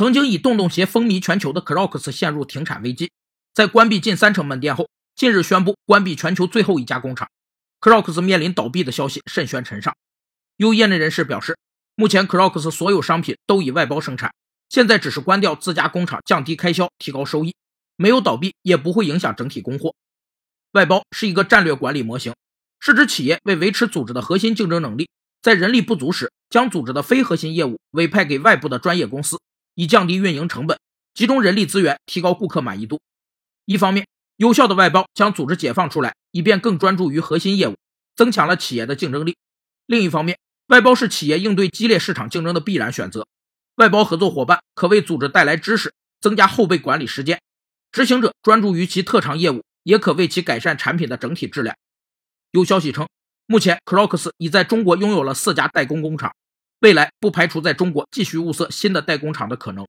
曾经以洞洞鞋风靡全球的 Crocs 陷入停产危机，在关闭近三成门店后，近日宣布关闭全球最后一家工厂，Crocs 面临倒闭的消息甚嚣尘上。有业内人士表示，目前 Crocs 所有商品都以外包生产，现在只是关掉自家工厂，降低开销，提高收益，没有倒闭，也不会影响整体供货。外包是一个战略管理模型，是指企业为维持组织的核心竞争能力，在人力不足时，将组织的非核心业务委派给外部的专业公司，以降低运营成本，集中人力资源，提高顾客满意度。一方面，有效的外包将组织解放出来，以便更专注于核心业务，增强了企业的竞争力。另一方面，外包是企业应对激烈市场竞争的必然选择。外包合作伙伴可为组织带来知识，增加后备管理时间，执行者专注于其特长业务。也可为其改善产品的整体质量。有消息称，目前 Crocs 已在中国拥有了四家代工工厂，未来不排除在中国继续物色新的代工厂的可能。